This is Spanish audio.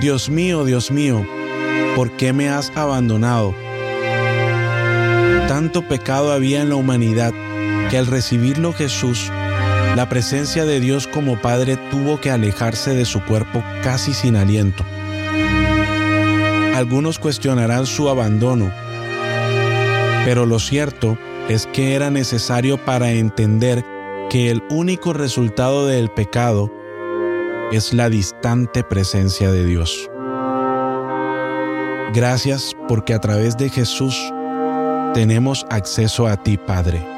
Dios mío, Dios mío, ¿por qué me has abandonado? Tanto pecado había en la humanidad que al recibirlo Jesús, la presencia de Dios como Padre tuvo que alejarse de su cuerpo casi sin aliento. Algunos cuestionarán su abandono, pero lo cierto es que era necesario para entender que el único resultado del pecado es la distante presencia de Dios. Gracias porque a través de Jesús tenemos acceso a ti, Padre.